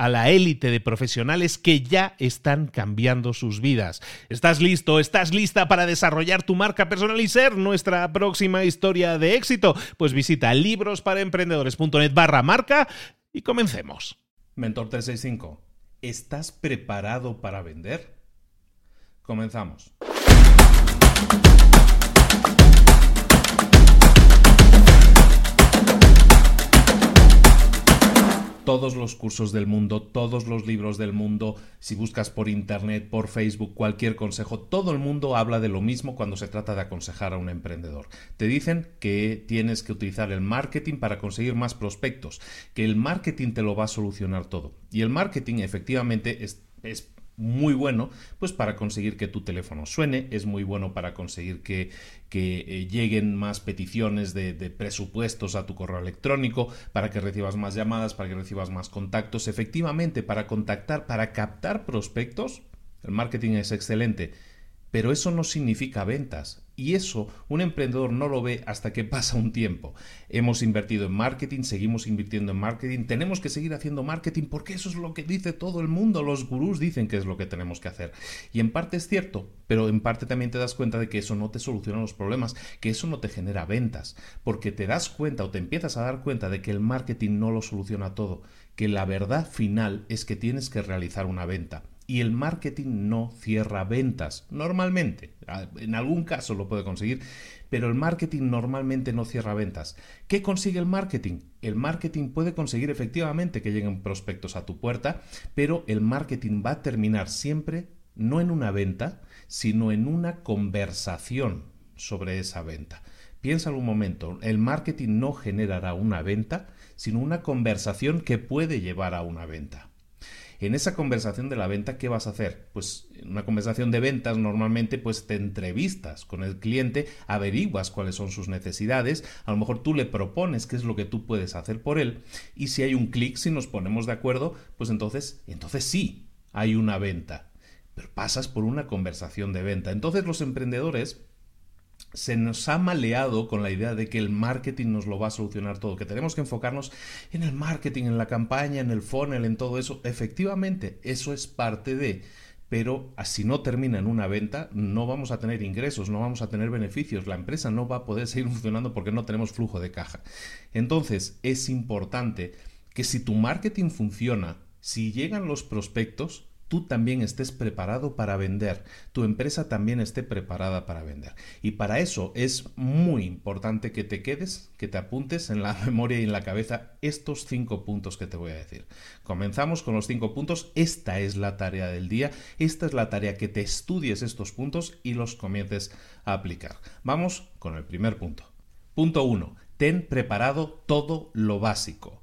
a la élite de profesionales que ya están cambiando sus vidas. ¿Estás listo? ¿Estás lista para desarrollar tu marca personal y ser nuestra próxima historia de éxito? Pues visita librosparaemprendedores.net barra marca y comencemos. Mentor 365, ¿estás preparado para vender? Comenzamos. Todos los cursos del mundo, todos los libros del mundo, si buscas por internet, por Facebook, cualquier consejo, todo el mundo habla de lo mismo cuando se trata de aconsejar a un emprendedor. Te dicen que tienes que utilizar el marketing para conseguir más prospectos, que el marketing te lo va a solucionar todo. Y el marketing efectivamente es, muy bueno pues para conseguir que tu teléfono suene, es muy bueno para conseguir que, que eh, lleguen más peticiones de, de, presupuestos a tu correo electrónico, para que recibas más llamadas, para que recibas más contactos. Efectivamente, para contactar, para captar prospectos, el marketing es excelente, pero eso no significa ventas. Y eso un emprendedor no lo ve hasta que pasa un tiempo. Hemos invertido en marketing, seguimos invirtiendo en marketing, tenemos que seguir haciendo marketing porque eso es lo que dice todo el mundo. Los gurús dicen que es lo que tenemos que hacer. Y en parte es cierto, pero en parte también te das cuenta de que eso no te soluciona los problemas, que eso no te genera ventas, porque te das cuenta o te empiezas a dar cuenta de que el marketing no lo soluciona todo, que la verdad final es que tienes que realizar una venta y el marketing no cierra ventas. Normalmente, en algún caso lo puede conseguir, pero el marketing normalmente no cierra ventas. ¿Qué consigue el marketing? El marketing puede conseguir efectivamente que lleguen prospectos a tu puerta, pero el marketing va a terminar siempre no en una venta, sino en una conversación sobre esa venta. Piensa un momento, el marketing no generará una venta, sino una conversación que puede llevar a una venta. En esa conversación de la venta, ¿qué vas a hacer? Pues en una conversación de ventas normalmente pues te entrevistas con el cliente, averiguas cuáles son sus necesidades, a lo mejor tú le propones qué es lo que tú puedes hacer por él y si hay un clic, si nos ponemos de acuerdo, pues entonces, entonces sí, hay una venta. Pero pasas por una conversación de venta. Entonces los emprendedores se nos ha maleado con la idea de que el marketing nos lo va a solucionar todo, que tenemos que enfocarnos en el marketing, en la campaña, en el funnel, en todo eso. Efectivamente, eso es parte de, pero si no termina en una venta, no vamos a tener ingresos, no vamos a tener beneficios, la empresa no va a poder seguir funcionando porque no tenemos flujo de caja. Entonces, es importante que si tu marketing funciona, si llegan los prospectos, tú también estés preparado para vender, tu empresa también esté preparada para vender. Y para eso es muy importante que te quedes, que te apuntes en la memoria y en la cabeza estos cinco puntos que te voy a decir. Comenzamos con los cinco puntos, esta es la tarea del día, esta es la tarea que te estudies estos puntos y los comiences a aplicar. Vamos con el primer punto. Punto 1. Ten preparado todo lo básico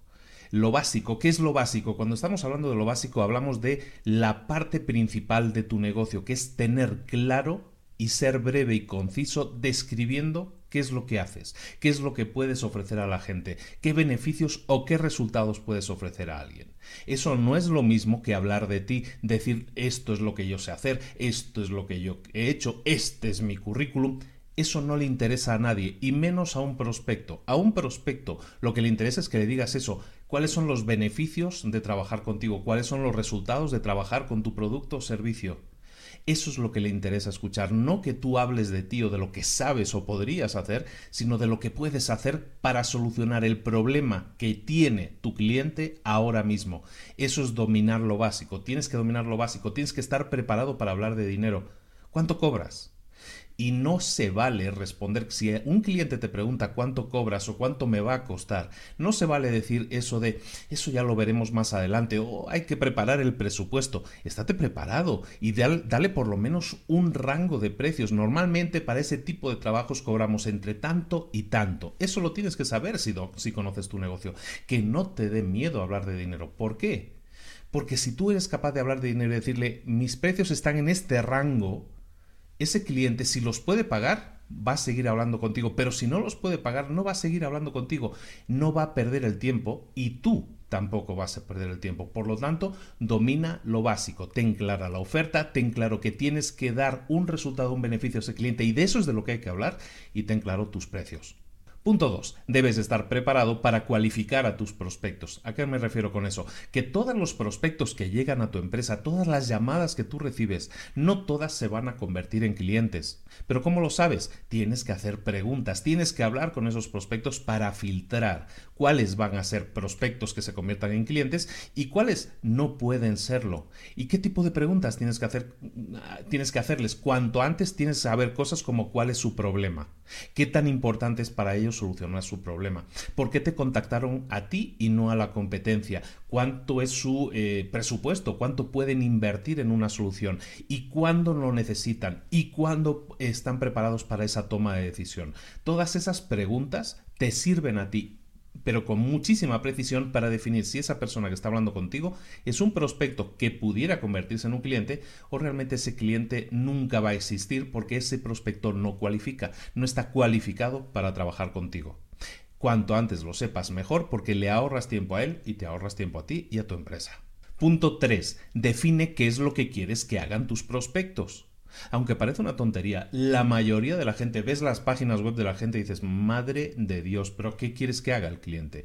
lo básico. ¿Qué es lo básico? Cuando estamos hablando de lo básico hablamos de la parte principal de tu negocio, que es tener claro y ser breve y conciso describiendo qué es lo que haces, qué es lo que puedes ofrecer a la gente, qué beneficios o qué resultados puedes ofrecer a alguien. Eso no es lo mismo que hablar de ti, decir esto es lo que yo sé hacer, esto es lo que yo he hecho, este es mi currículum. Eso no le interesa a nadie, y menos a un prospecto. A un prospecto lo que le interesa es que le digas eso, cuáles son los beneficios de trabajar contigo, cuáles son los resultados de trabajar con tu producto o servicio. Eso es lo que le interesa escuchar, no que tú hables de ti o de lo que sabes o podrías hacer, sino de lo que puedes hacer para solucionar el problema que tiene tu cliente ahora mismo. Eso es dominar lo básico, tienes que dominar lo básico, tienes que estar preparado para hablar de dinero. ¿Cuánto cobras? Y no se vale responder si un cliente te pregunta cuánto cobras o cuánto me va a costar, no se vale decir eso de eso ya lo veremos más adelante o hay que preparar el presupuesto. Estate preparado y dale, por lo menos un rango de precios. Normalmente para ese tipo de trabajos cobramos entre tanto y tanto. Eso lo tienes que saber si, si conoces tu negocio. Que no te dé miedo hablar de dinero. ¿Por qué? Porque si tú eres capaz de hablar de dinero y decirle mis precios están en este rango, ese cliente, si los puede pagar, va a seguir hablando contigo, pero si no los puede pagar, no va a seguir hablando contigo, no va a perder el tiempo y tú tampoco vas a perder el tiempo. Por lo tanto, domina lo básico, ten clara la oferta, ten claro que tienes que dar un resultado, un beneficio a ese cliente y de eso es de lo que hay que hablar y ten claro tus precios. Punto 2. Debes estar preparado para cualificar a tus prospectos. ¿A qué me refiero con eso? Que todos los prospectos que llegan a tu empresa, todas las llamadas que tú recibes, no todas se van a convertir en clientes. Pero ¿cómo lo sabes? Tienes que hacer preguntas, tienes que hablar con esos prospectos para filtrar cuáles van a ser prospectos que se conviertan en clientes y cuáles no pueden serlo. ¿Y qué tipo de preguntas tienes que hacer? Tienes que hacerles cuanto antes tienes que saber cosas como cuál es su problema, qué tan importante es para ellos solucionar su problema. ¿Por qué te contactaron a ti y no a la competencia? ¿Cuánto es su eh, presupuesto? ¿Cuánto pueden invertir en una solución? ¿Y cuándo lo necesitan? ¿Y cuándo están preparados para esa toma de decisión? Todas esas preguntas te sirven a ti pero con muchísima precisión para definir si esa persona que está hablando contigo es un prospecto que pudiera convertirse en un cliente o realmente ese cliente nunca va a existir porque ese prospecto no cualifica, no está cualificado para trabajar contigo. Cuanto antes lo sepas mejor porque le ahorras tiempo a él y te ahorras tiempo a ti y a tu empresa. Punto 3. Define qué es lo que quieres que hagan tus prospectos. Aunque parece una tontería, la mayoría de la gente, ves las páginas web de la gente y dices, madre de Dios, pero ¿qué quieres que haga el cliente?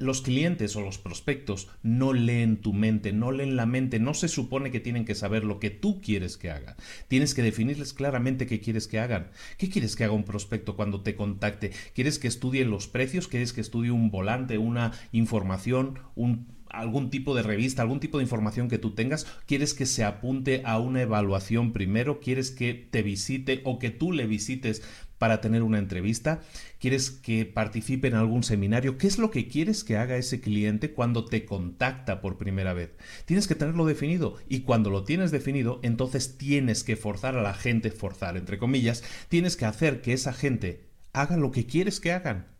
los clientes o los prospectos no leen tu mente, no leen la mente, no se supone que tienen que saber lo que tú quieres que haga. Tienes que definirles claramente qué quieres que hagan. ¿Qué quieres que haga un prospecto cuando te contacte? ¿Quieres que estudie los precios? ¿Quieres que estudie un volante, una información, un algún tipo de revista, algún tipo de información que tú tengas, quieres que se apunte a una evaluación primero, quieres que te visite o que tú le visites para tener una entrevista, quieres que participe en algún seminario, ¿qué es lo que quieres que haga ese cliente cuando te contacta por primera vez? Tienes que tenerlo definido y cuando lo tienes definido, entonces tienes que forzar a la gente, forzar entre comillas, tienes que hacer que esa gente haga lo que quieres que hagan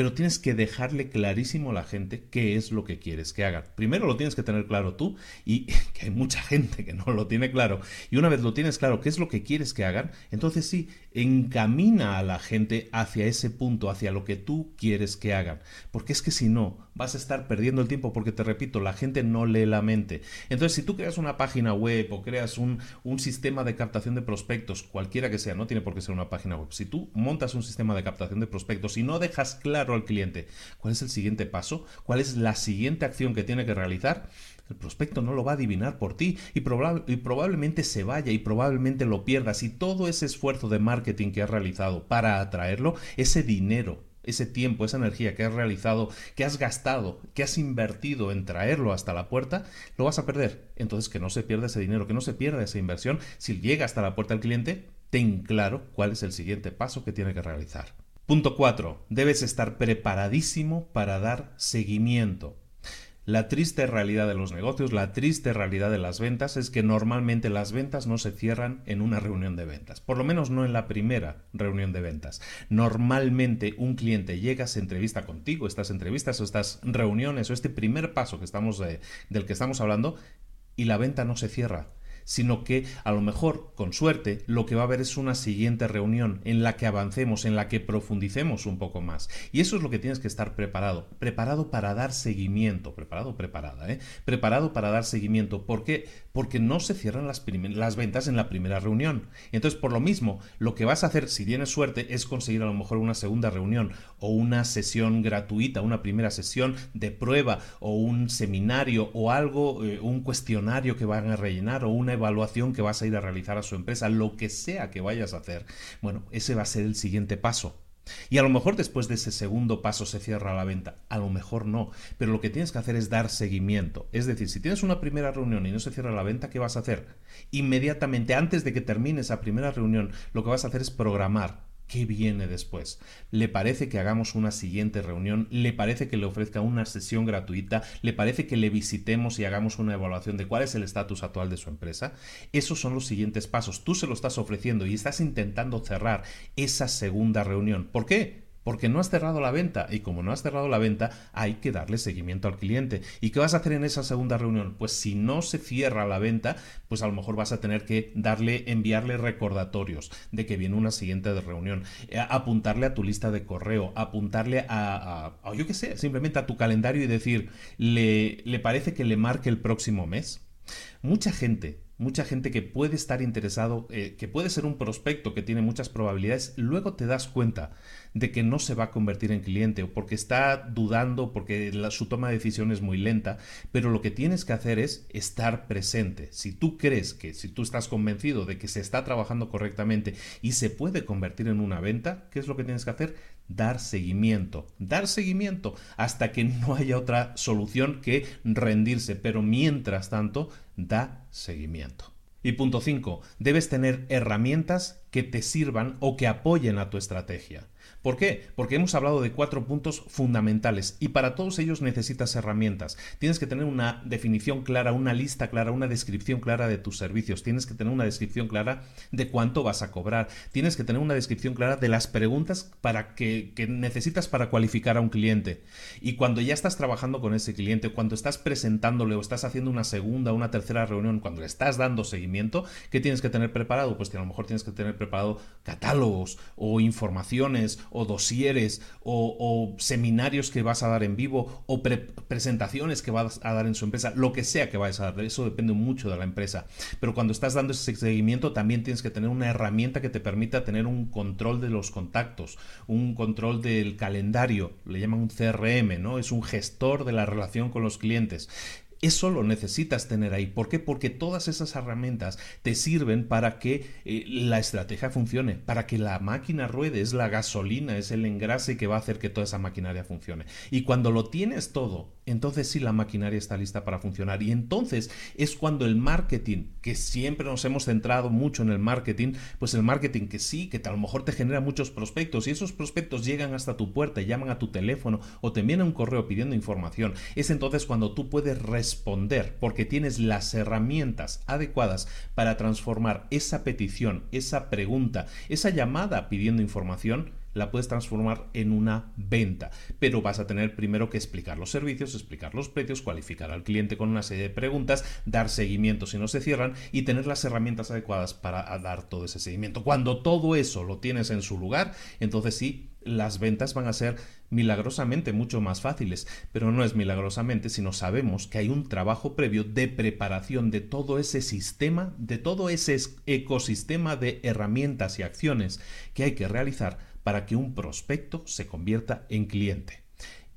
pero tienes que dejarle clarísimo a la gente qué es lo que quieres que haga. Primero lo tienes que tener claro tú y que hay mucha gente que no lo tiene claro. Y una vez lo tienes claro qué es lo que quieres que hagan, entonces sí, encamina a la gente hacia ese punto, hacia lo que tú quieres que hagan. Porque es que si no, vas a estar perdiendo el tiempo porque te repito, la gente no lee la mente. Entonces, si tú creas una página web o creas un, un sistema de captación de prospectos, cualquiera que sea, no tiene por qué ser una página web, si tú montas un sistema de captación de prospectos y no dejas claro al cliente cuál es el siguiente paso, cuál es la siguiente acción que tiene que realizar, el prospecto no lo va a adivinar por ti y, y, probablemente se vaya y probablemente lo pierdas y todo ese esfuerzo de marketing que has realizado para atraerlo, ese dinero ese tiempo, esa energía que has realizado, que has gastado, que has invertido en traerlo hasta la puerta, lo vas a perder. Entonces que no se pierda ese dinero, que no se pierda esa inversión. Si llega hasta la puerta del cliente, ten claro cuál es el siguiente paso que tiene que realizar. Punto 4. Debes estar preparadísimo para dar seguimiento. La triste realidad de los negocios, la triste realidad de las ventas es que normalmente las ventas no se cierran en una reunión de ventas, por lo menos no en la primera reunión de ventas. Normalmente un cliente llega, se entrevista contigo, estas entrevistas o estas reuniones o este primer paso que estamos, del que estamos hablando y la venta no se cierra sino que a lo mejor, con suerte, lo que va a haber es una siguiente reunión en la que avancemos, en la que profundicemos un poco más. Y eso es lo que tienes que estar preparado, preparado para dar seguimiento, preparado, preparada, ¿eh? preparado para dar seguimiento. ¿Por qué? Porque no se cierran las, ventas en la primera reunión. Entonces, por lo mismo, lo que vas a hacer, si tienes suerte, es conseguir a lo mejor una segunda reunión o una sesión gratuita, una primera sesión de prueba o un seminario o algo, eh, un cuestionario que van a rellenar o una evaluación que vas a ir a realizar a su empresa, lo que sea que vayas a hacer. Bueno, ese va a ser el siguiente paso. Y a lo mejor después de ese segundo paso se cierra la venta, a lo mejor no, pero lo que tienes que hacer es dar seguimiento. Es decir, si tienes una primera reunión y no se cierra la venta, ¿qué vas a hacer? Inmediatamente, antes de que termine esa primera reunión, lo que vas a hacer es programar ¿Qué viene después? ¿Le parece que hagamos una siguiente reunión? ¿Le parece que le ofrezca una sesión gratuita? ¿Le parece que le visitemos y hagamos una evaluación de cuál es el estatus actual de su empresa? Esos son los siguientes pasos. Tú se lo estás ofreciendo y estás intentando cerrar esa segunda reunión. ¿Por qué? Porque no has cerrado la venta y como no has cerrado la venta hay que darle seguimiento al cliente. ¿Y qué vas a hacer en esa segunda reunión? Pues si no se cierra la venta, pues a lo mejor vas a tener que darle, enviarle recordatorios de que viene una siguiente reunión, eh, apuntarle a tu lista de correo, apuntarle a, a, yo qué sé, simplemente a tu calendario y decir, ¿le, ¿le parece que le marque el próximo mes? Mucha gente mucha gente que puede estar interesado, eh, que puede ser un prospecto que tiene muchas probabilidades, luego te das cuenta de que no se va a convertir en cliente o porque está dudando, porque su toma de decisión es muy lenta, pero lo que tienes que hacer es estar presente. Si tú crees que, si tú estás convencido de que se está trabajando correctamente y se puede convertir en una venta, ¿qué es lo que tienes que hacer? Dar seguimiento, dar seguimiento hasta que no haya otra solución que rendirse, pero mientras tanto, da seguimiento. Y punto 5. Debes tener herramientas que te sirvan o que apoyen a tu estrategia. ¿Por qué? Porque hemos hablado de cuatro puntos fundamentales y para todos ellos necesitas herramientas. Tienes que tener una definición clara, una lista clara, una descripción clara de tus servicios. Tienes que tener una descripción clara de cuánto vas a cobrar. Tienes que tener una descripción clara de las preguntas para que, que necesitas para cualificar a un cliente. Y cuando ya estás trabajando con ese cliente, cuando estás presentándole o estás haciendo una segunda una tercera reunión, cuando le estás dando seguimiento, ¿qué tienes que tener preparado? Pues que a lo mejor tienes que tener preparado catálogos o informaciones o dosieres o, seminarios que vas a dar en vivo o presentaciones que vas a dar en su empresa, lo que sea que vayas a dar, eso depende mucho de la empresa. Pero cuando estás dando ese seguimiento también tienes que tener una herramienta que te permita tener un control de los contactos, un control del calendario, le llaman un CRM, ¿no? Es un gestor de la relación con los clientes. Eso lo necesitas tener ahí. ¿Por qué? Porque todas esas herramientas te sirven para que eh, la estrategia funcione, para que la máquina ruede, es la gasolina, es el engrase que va a hacer que toda esa maquinaria funcione. Y cuando lo tienes todo, entonces sí la maquinaria está lista para funcionar. Y entonces es cuando el marketing, que siempre nos hemos centrado mucho en el marketing, pues el marketing que sí, que a lo mejor te genera muchos prospectos y esos prospectos llegan hasta tu puerta, llaman a tu teléfono o te envían un correo pidiendo información, es entonces cuando tú puedes responder porque tienes las herramientas adecuadas para transformar esa petición, esa pregunta, esa llamada pidiendo información la puedes transformar en una venta, pero vas a tener primero que explicar los servicios, explicar los precios, cualificar al cliente con una serie de preguntas, dar seguimiento si no se cierran y tener las herramientas adecuadas para dar todo ese seguimiento. Cuando todo eso lo tienes en su lugar, entonces sí, las ventas van a ser milagrosamente mucho más fáciles, pero no es milagrosamente, sino sabemos que hay un trabajo previo de preparación de todo ese sistema, de todo ese ecosistema de herramientas y acciones que hay que realizar para que un prospecto se convierta en cliente.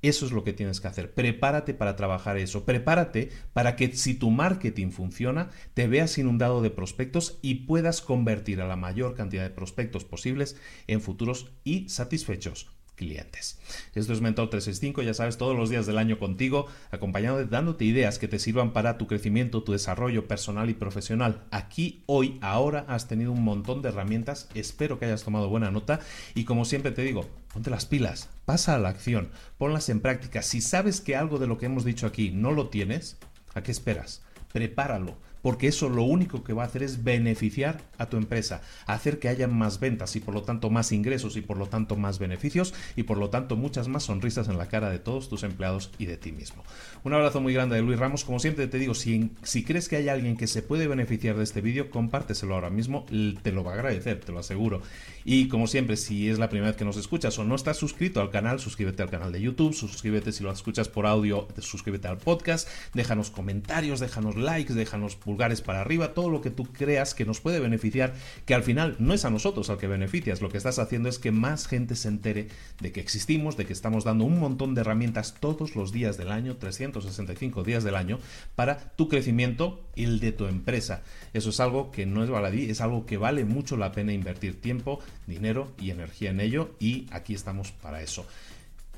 Eso es lo que tienes que hacer. Prepárate para trabajar eso. Prepárate para que si tu marketing funciona, te veas inundado de prospectos y puedas convertir a la mayor cantidad de prospectos posibles en futuros y satisfechos clientes. Esto es Mentor 365, ya sabes, todos los días del año contigo, acompañado dándote ideas que te sirvan para tu crecimiento, tu desarrollo personal y profesional. Aquí, hoy, ahora has tenido un montón de herramientas, espero que hayas tomado buena nota y como siempre te digo, ponte las pilas, pasa a la acción, ponlas en práctica. Si sabes que algo de lo que hemos dicho aquí no lo tienes, ¿a qué esperas? Prepáralo porque eso lo único que va a hacer es beneficiar a tu empresa, hacer que haya más ventas y por lo tanto más ingresos y por lo tanto más beneficios y por lo tanto muchas más sonrisas en la cara de todos tus empleados y de ti mismo. Un abrazo muy grande de Luis Ramos. Como siempre te digo, si, si crees que hay alguien que se puede beneficiar de este vídeo, compárteselo ahora mismo, te lo va a agradecer, te lo aseguro. Y como siempre, si es la primera vez que nos escuchas o no estás suscrito al canal, suscríbete al canal de YouTube, suscríbete si lo escuchas por audio, suscríbete al podcast, déjanos comentarios, déjanos likes, déjanos pulgares para arriba, todo lo que tú creas que nos puede beneficiar, que al final no es a nosotros al que beneficias, lo que estás haciendo es que más gente se entere de que existimos, de que estamos dando un montón de herramientas todos los días del año, 365 días del año, para tu crecimiento y el de tu empresa. Eso es algo que no es baladí, es algo que vale mucho la pena invertir tiempo, dinero y energía en ello y aquí estamos para eso.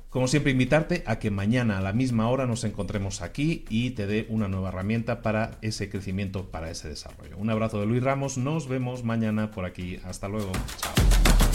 Como siempre, invitarte a que mañana a la misma hora nos encontremos aquí y te dé una nueva herramienta para ese crecimiento, para ese desarrollo. Un abrazo de Luis Ramos, nos vemos mañana por aquí. Hasta luego. Chao.